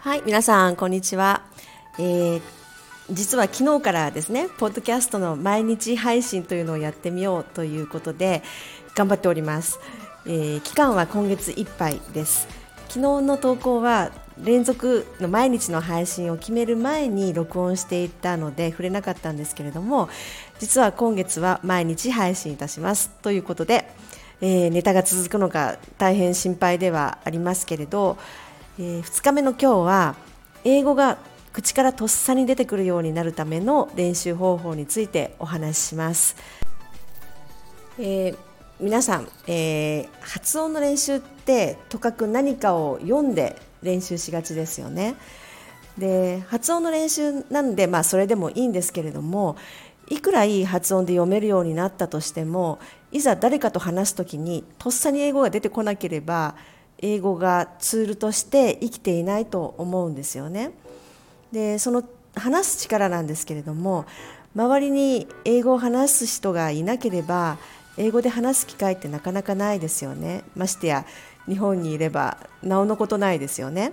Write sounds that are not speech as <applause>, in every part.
はい皆さんこんにちは、えー、実は昨日からですねポッドキャストの毎日配信というのをやってみようということで頑張っております、えー、期間は今月いっぱいです。昨日の投稿は連続の毎日の配信を決める前に録音していたので触れなかったんですけれども実は今月は毎日配信いたしますということで、えー、ネタが続くのが大変心配ではありますけれど、えー、2日目の今日は英語が口からとっさに出てくるようになるための練習方法についてお話しします。えー皆さん、えー、発音の練習ってとかく何かを読んで練習しがちですよね。で発音の練習なんで、まあ、それでもいいんですけれどもいくらいい発音で読めるようになったとしてもいざ誰かと話す時にとっさに英語が出てこなければ英語がツールとして生きていないと思うんですよね。でその話す力なんですけれども周りに英語を話す人がいなければ英語で話す機会ってなかなかないですよねましてや日本にいればなおのことないですよね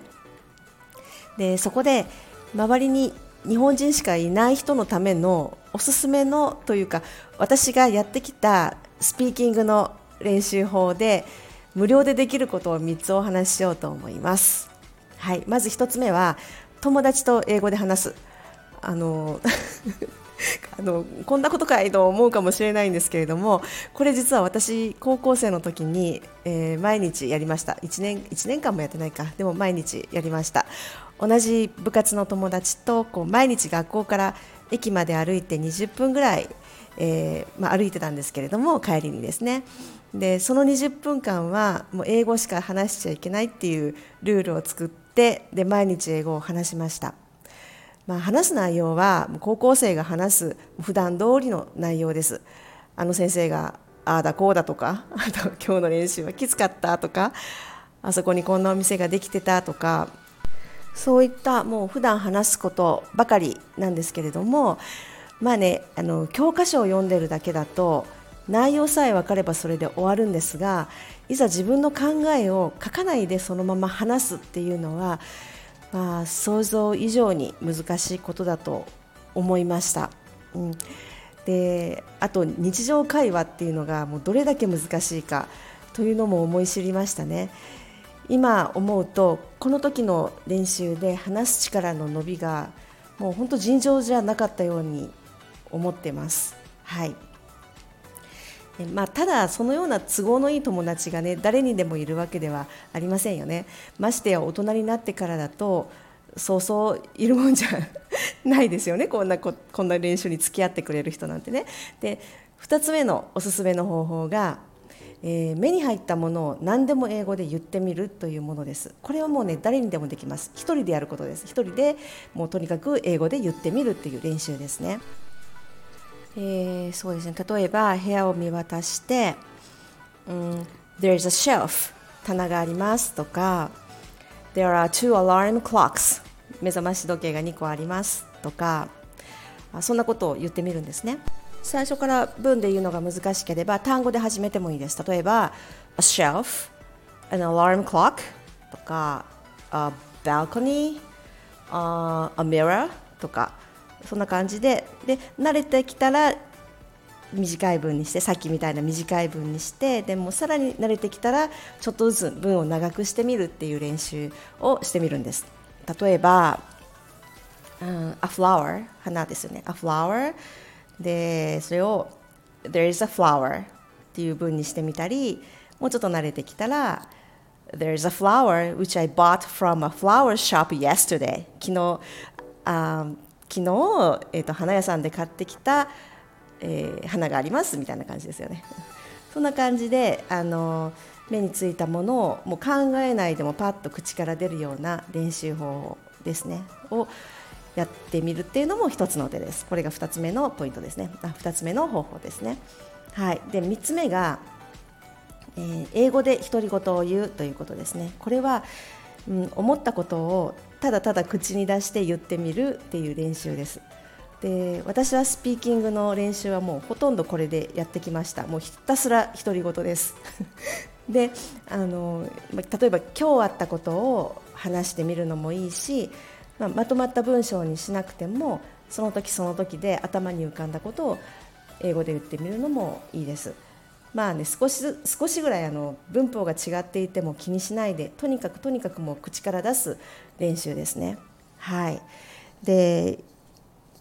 でそこで周りに日本人しかいない人のためのおすすめのというか私がやってきたスピーキングの練習法で無料でできることを3つお話ししようと思います。はい、まず1つ目は友達と英語で話す。あのあのこんなことかいと思うかもしれないんですけれどもこれ実は私高校生の時に、えー、毎日やりました。1年 ,1 年間もやってないか。でも毎日やりました。同じ部活の友達とこう毎日学校から駅まで歩いて20分ぐらい、えー、まあ、歩いてたんですけれども帰りにですね。でその20分間はもう英語しか話しちゃいけないっていうルールを作ってで毎日英語を話しました。まあ、話す内容は高校生が話す普段通りの内容です。あの先生がああだこうだとか <laughs> あと今日の練習はきつかったとかあそこにこんなお店ができてたとかそういったもう普段話すことばかりなんですけれどもまあねあの教科書を読んでるだけだと内容さえ分かればそれで終わるんですがいざ自分の考えを書かないでそのまま話すっていうのはまあ、想像以上に難しいことだと思いました。うん、であと日常会話っていうのがもうどれだけ難しいかというのも思い知りましたね。今思うとこの時の練習で話す力の伸びがもう本当尋常じゃなかったように思ってます。はいまあ、ただ、そのような都合のいい友達がね誰にでもいるわけではありませんよね。ましてや大人になってからだとそうそういるもんじゃないですよね <laughs> こんなこんな練習に付き合ってくれる人なんてね。で2つ目のおすすめの方法が、えー、目に入ったものを何でも英語で言ってみるというものです。これはもうね誰にでもできます。1人でやることです。1人でもうとにかく英語で言ってみるっていう練習ですね。えー、そうですね。例えば部屋を見渡して「うん、There's a shelf」棚がありますとか「There are two alarm clocks」目覚まし時計が2個ありますとかそんなことを言ってみるんですね。最初から文で言うのが難しければ単語で始めてもいいです。例えば「a shelf」「an alarm clock」とか「a balcony」「a mirror」とか。そんな感じでで慣れてきたら短い文にしてさっきみたいな短い文にしてでもさらに慣れてきたらちょっとずつ文を長くしてみるっていう練習をしてみるんです。例えば、うん、a flower 花ですよね。A flower でそれを there is a flower っていう文にしてみたりもうちょっと慣れてきたら there is a flower which I bought from a flower shop yesterday 昨日あ昨日、えーと、花屋さんで買ってきた、えー、花がありますみたいな感じですよね。<laughs> そんな感じであの目についたものをもう考えないでもパッと口から出るような練習法ですねをやってみるっていうのも一つの手です。これが2つ目のポイントですね。あ2つ目の方法ですね。はい、で3つ目が、えー、英語で独り言を言うということですね。これは、うん、思ったことをただただ口に出して言ってみるっていう練習です。で私はスピーキングの練習はもうほとんどこれでやってきました。もうひたすら独り言です。<laughs> であの例えば今日あったことを話してみるのもいいし、まあ、まとまった文章にしなくてもその時その時で頭に浮かんだことを英語で言ってみるのもいいです。まあね、少し少しぐらいあの文法が違っていても気にしないでとにかくとにかくもう口から出す練習ですね。はいで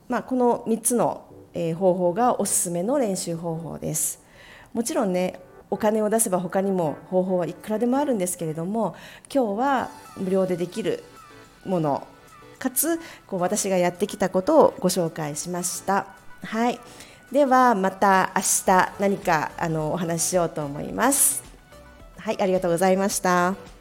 まあ、この3つの、え方法がおすすめの練習方法です。もちろんねお金を出せば他にも方法はいくらでもあるんですけれども今日は無料でできるものかつこう私がやってきたことをご紹介しました。はい、ではまた明日何かあのお話ししようと思います。はい、ありがとうございました。